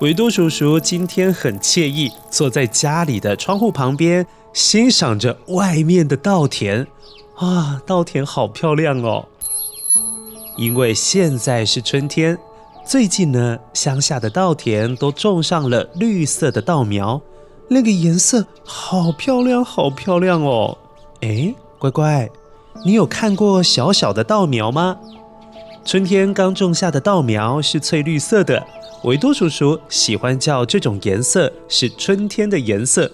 维多叔叔今天很惬意，坐在家里的窗户旁边，欣赏着外面的稻田。啊，稻田好漂亮哦！因为现在是春天，最近呢，乡下的稻田都种上了绿色的稻苗，那个颜色好漂亮，好漂亮哦！哎，乖乖，你有看过小小的稻苗吗？春天刚种下的稻苗是翠绿色的，维多叔叔喜欢叫这种颜色是春天的颜色。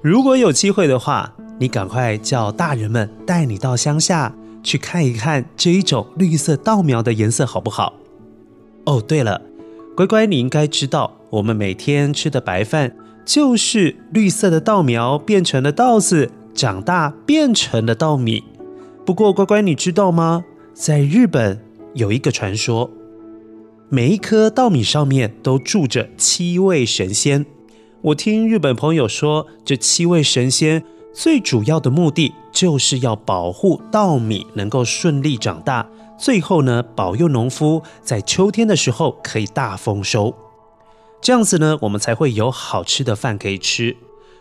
如果有机会的话，你赶快叫大人们带你到乡下去看一看这一种绿色稻苗的颜色好不好？哦，对了，乖乖，你应该知道，我们每天吃的白饭就是绿色的稻苗变成了稻子，长大变成了稻米。不过，乖乖，你知道吗？在日本，有一个传说，每一颗稻米上面都住着七位神仙。我听日本朋友说，这七位神仙最主要的目的就是要保护稻米能够顺利长大，最后呢，保佑农夫在秋天的时候可以大丰收。这样子呢，我们才会有好吃的饭可以吃，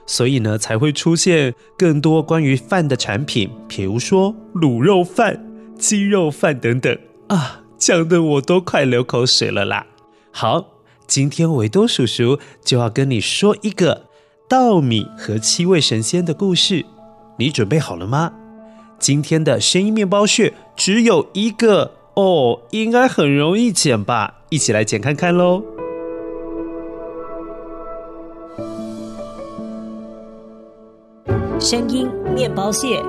所以呢，才会出现更多关于饭的产品，比如说卤肉饭、鸡肉饭等等。啊，讲得我都快流口水了啦！好，今天维多叔叔就要跟你说一个稻米和七位神仙的故事，你准备好了吗？今天的声音面包屑只有一个哦，应该很容易捡吧？一起来捡看看喽！声音面包屑。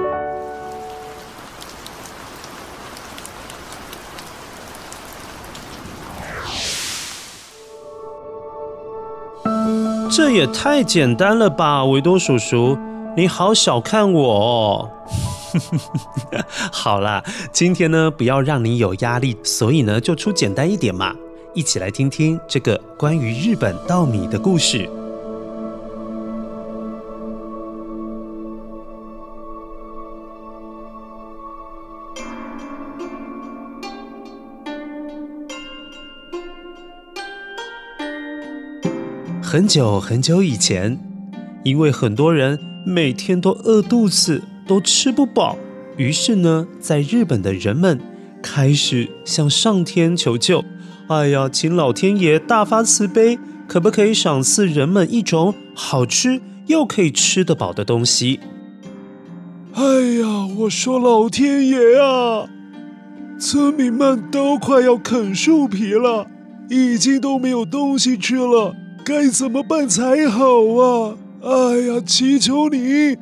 这也太简单了吧，维多叔叔，你好小看我哦。好啦，今天呢，不要让你有压力，所以呢，就出简单一点嘛。一起来听听这个关于日本稻米的故事。很久很久以前，因为很多人每天都饿肚子，都吃不饱，于是呢，在日本的人们开始向上天求救。哎呀，请老天爷大发慈悲，可不可以赏赐人们一种好吃又可以吃得饱的东西？哎呀，我说老天爷啊，村民们都快要啃树皮了，已经都没有东西吃了。该怎么办才好啊！哎呀，祈求你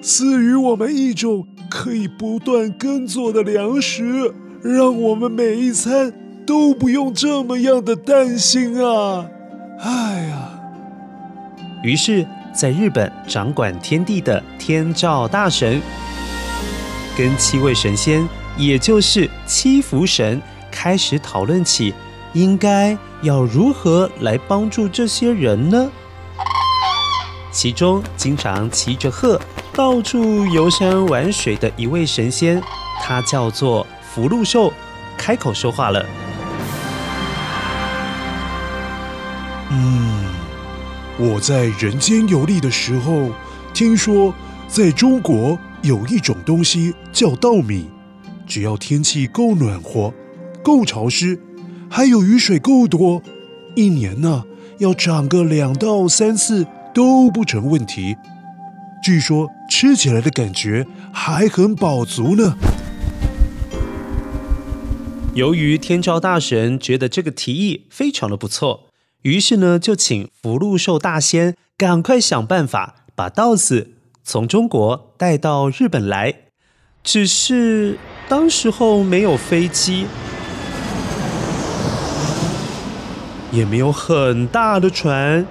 赐予我们一种可以不断耕作的粮食，让我们每一餐都不用这么样的担心啊！哎呀，于是，在日本掌管天地的天照大神，跟七位神仙，也就是七福神，开始讨论起应该。要如何来帮助这些人呢？其中经常骑着鹤到处游山玩水的一位神仙，他叫做福禄寿，开口说话了。嗯，我在人间游历的时候，听说在中国有一种东西叫稻米，只要天气够暖和、够潮湿，还有雨水够多，一年呢要长个两到三次。都不成问题，据说吃起来的感觉还很饱足呢。由于天照大神觉得这个提议非常的不错，于是呢就请福禄寿大仙赶快想办法把稻子从中国带到日本来。只是当时候没有飞机，也没有很大的船。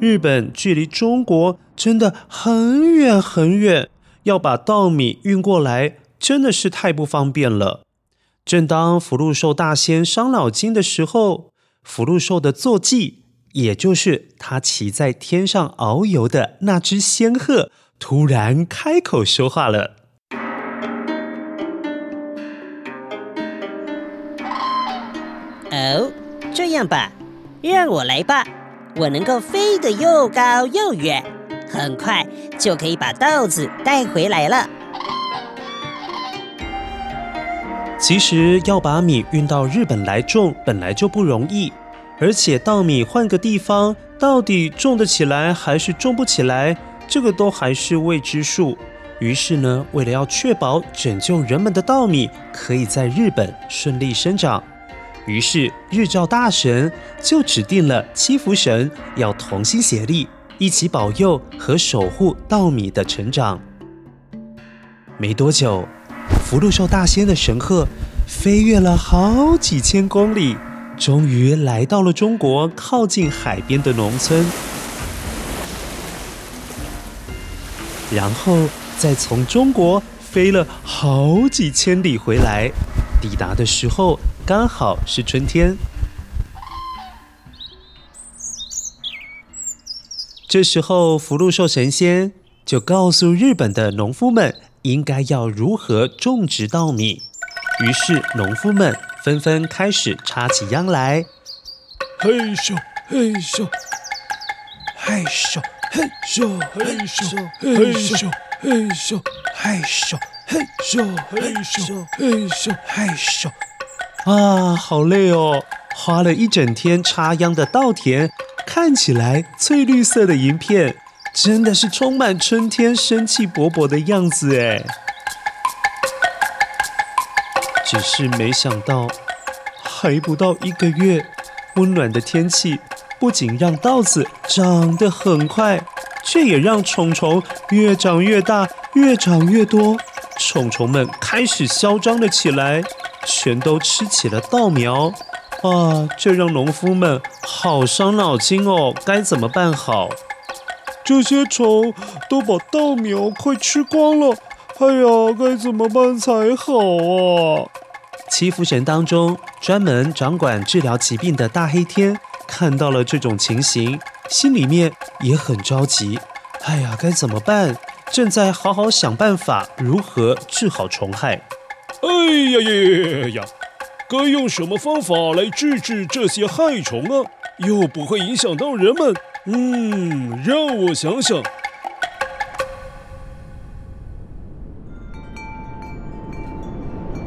日本距离中国真的很远很远，要把稻米运过来真的是太不方便了。正当福禄寿大仙伤脑筋的时候，福禄寿的坐骑，也就是他骑在天上遨游的那只仙鹤，突然开口说话了：“哦，这样吧，让我来吧。”我能够飞得又高又远，很快就可以把稻子带回来了。其实要把米运到日本来种本来就不容易，而且稻米换个地方，到底种得起来还是种不起来，这个都还是未知数。于是呢，为了要确保拯救人们的稻米可以在日本顺利生长。于是，日照大神就指定了七福神要同心协力，一起保佑和守护稻米的成长。没多久，福禄寿大仙的神鹤飞越了好几千公里，终于来到了中国靠近海边的农村，然后再从中国飞了好几千里回来，抵达的时候，刚好是春天，这时候福禄寿神仙就告诉日本的农夫们应该要如何种植稻米。于是农夫们纷纷开始插起秧来，嘿咻嘿咻，嘿咻嘿咻嘿咻嘿咻嘿咻嘿咻嘿咻嘿咻嘿咻嘿咻。啊，好累哦！花了一整天插秧的稻田，看起来翠绿色的一片，真的是充满春天生气勃勃的样子哎。只是没想到，还不到一个月，温暖的天气不仅让稻子长得很快，却也让虫虫越长越大，越长越多。虫虫们开始嚣张了起来。全都吃起了稻苗，啊！这让农夫们好伤脑筋哦，该怎么办好？这些虫都把稻苗快吃光了，哎呀，该怎么办才好啊？七福神当中专门掌管治疗疾病的大黑天看到了这种情形，心里面也很着急。哎呀，该怎么办？正在好好想办法如何治好虫害。哎呀呀呀呀！该用什么方法来治治这些害虫啊？又不会影响到人们。嗯，让我想想。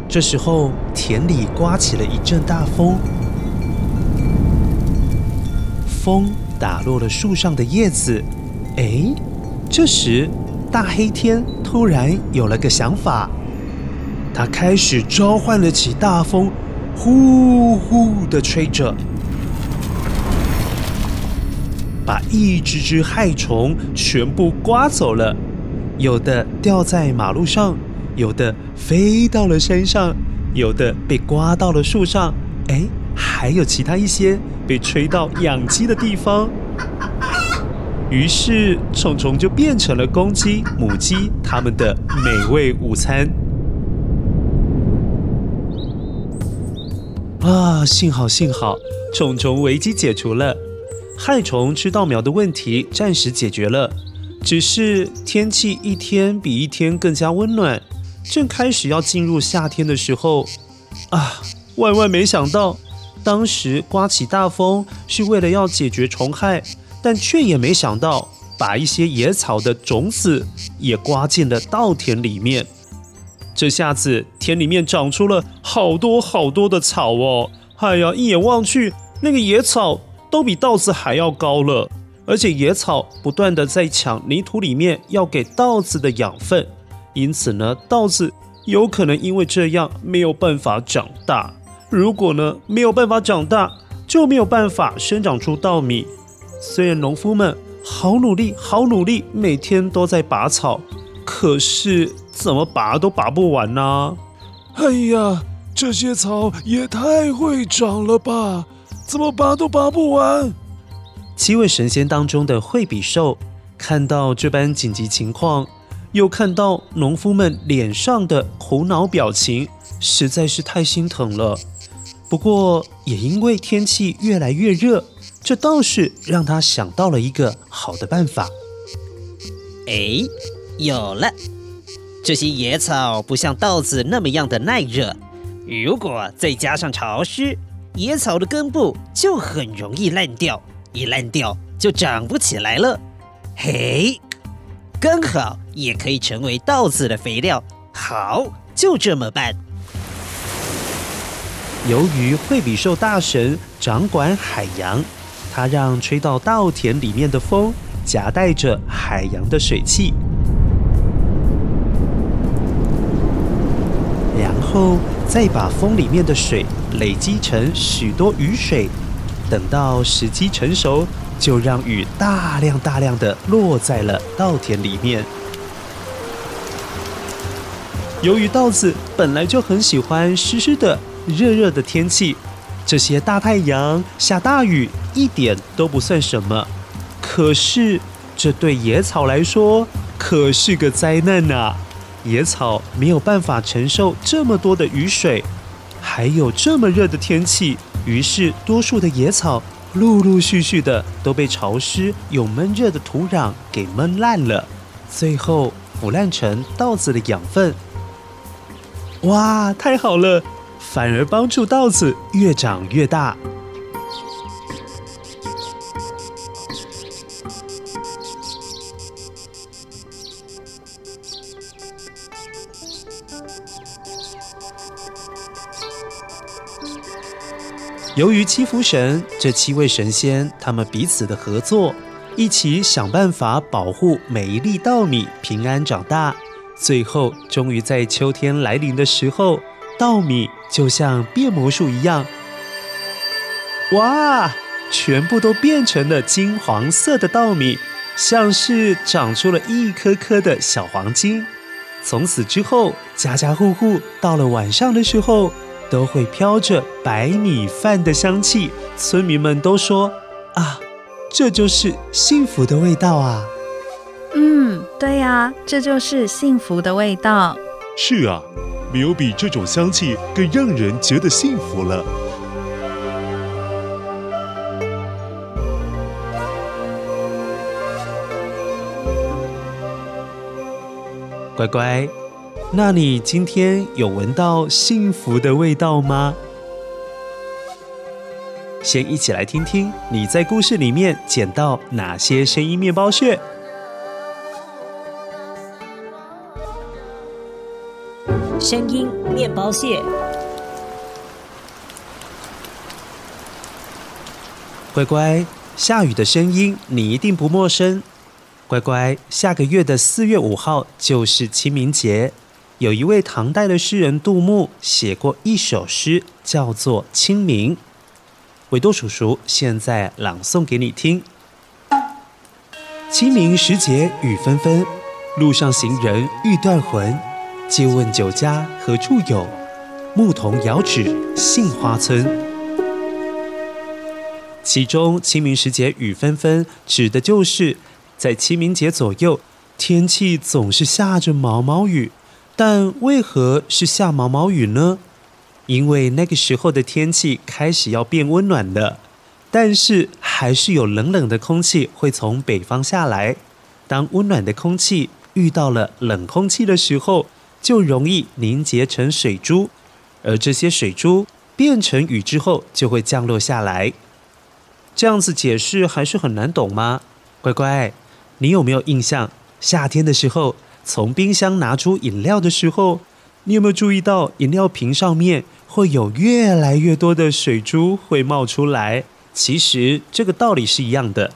这时候，田里刮起了一阵大风，风打落了树上的叶子。哎，这时大黑天突然有了个想法。他开始召唤了起大风，呼呼的吹着，把一只只害虫全部刮走了。有的掉在马路上，有的飞到了山上，有的被刮到了树上，哎，还有其他一些被吹到养鸡的地方。于是虫虫就变成了公鸡、母鸡它们的美味午餐。啊，幸好幸好，虫虫危机解除了，害虫吃稻苗的问题暂时解决了。只是天气一天比一天更加温暖，正开始要进入夏天的时候，啊，万万没想到，当时刮起大风是为了要解决虫害，但却也没想到把一些野草的种子也刮进了稻田里面。这下子田里面长出了好多好多的草哦！哎呀，一眼望去，那个野草都比稻子还要高了，而且野草不断地在抢泥土里面要给稻子的养分，因此呢，稻子有可能因为这样没有办法长大。如果呢没有办法长大，就没有办法生长出稻米。虽然农夫们好努力，好努力，每天都在拔草，可是。怎么拔都拔不完呢、啊？哎呀，这些草也太会长了吧！怎么拔都拔不完。七位神仙当中的惠比寿看到这般紧急情况，又看到农夫们脸上的苦恼表情，实在是太心疼了。不过也因为天气越来越热，这倒是让他想到了一个好的办法。哎，有了！这些野草不像稻子那么样的耐热，如果再加上潮湿，野草的根部就很容易烂掉，一烂掉就长不起来了。嘿，刚好也可以成为稻子的肥料。好，就这么办。由于惠比寿大神掌管海洋，他让吹到稻田里面的风夹带着海洋的水汽。后再把风里面的水累积成许多雨水，等到时机成熟，就让雨大量大量的落在了稻田里面。由于稻子本来就很喜欢湿湿的、热热的天气，这些大太阳、下大雨一点都不算什么。可是这对野草来说可是个灾难呐！野草没有办法承受这么多的雨水，还有这么热的天气，于是多数的野草陆陆续续的都被潮湿又闷热的土壤给闷烂了，最后腐烂成稻子的养分。哇，太好了，反而帮助稻子越长越大。由于七福神这七位神仙，他们彼此的合作，一起想办法保护每一粒稻米平安长大。最后，终于在秋天来临的时候，稻米就像变魔术一样，哇，全部都变成了金黄色的稻米，像是长出了一颗颗的小黄金。从此之后，家家户户到了晚上的时候，都会飘着白米饭的香气，村民们都说：“啊，这就是幸福的味道啊！”嗯，对呀，这就是幸福的味道。是啊，没有比这种香气更让人觉得幸福了。乖乖。那你今天有闻到幸福的味道吗？先一起来听听你在故事里面捡到哪些声音面包屑。声音面包屑。乖乖，下雨的声音你一定不陌生。乖乖，下个月的四月五号就是清明节。有一位唐代的诗人杜牧写过一首诗，叫做《清明》。维多叔叔现在朗诵给你听：清明时节雨纷纷，路上行人欲断魂。借问酒家何处有？牧童遥指杏花村。其中“清明时节雨纷纷”指的就是在清明节左右，天气总是下着毛毛雨。但为何是下毛毛雨呢？因为那个时候的天气开始要变温暖了，但是还是有冷冷的空气会从北方下来。当温暖的空气遇到了冷空气的时候，就容易凝结成水珠，而这些水珠变成雨之后就会降落下来。这样子解释还是很难懂吗？乖乖，你有没有印象？夏天的时候，从冰箱拿出饮料的时候，你有没有注意到饮料瓶上面会有越来越多的水珠会冒出来？其实这个道理是一样的。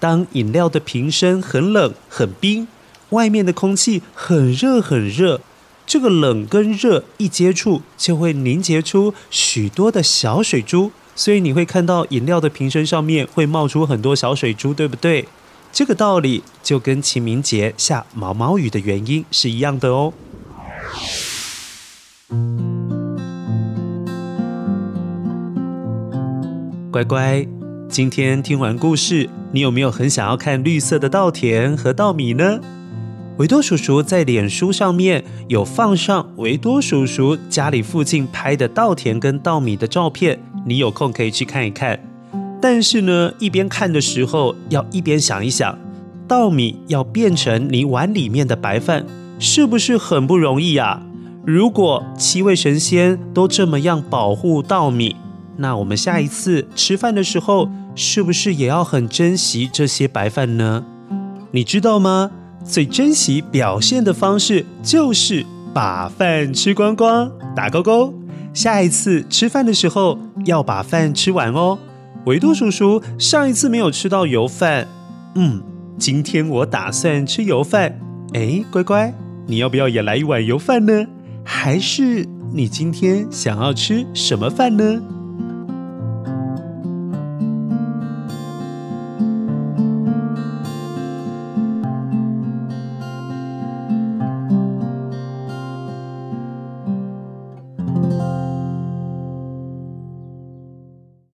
当饮料的瓶身很冷很冰，外面的空气很热很热，这个冷跟热一接触，就会凝结出许多的小水珠，所以你会看到饮料的瓶身上面会冒出很多小水珠，对不对？这个道理就跟清明节下毛毛雨的原因是一样的哦。乖乖，今天听完故事，你有没有很想要看绿色的稻田和稻米呢？维多叔叔在脸书上面有放上维多叔叔家里附近拍的稻田跟稻米的照片，你有空可以去看一看。但是呢，一边看的时候要一边想一想，稻米要变成你碗里面的白饭，是不是很不容易啊？如果七位神仙都这么样保护稻米，那我们下一次吃饭的时候，是不是也要很珍惜这些白饭呢？你知道吗？最珍惜表现的方式就是把饭吃光光，打勾勾。下一次吃饭的时候要把饭吃完哦。维多叔叔上一次没有吃到油饭，嗯，今天我打算吃油饭。哎，乖乖，你要不要也来一碗油饭呢？还是你今天想要吃什么饭呢？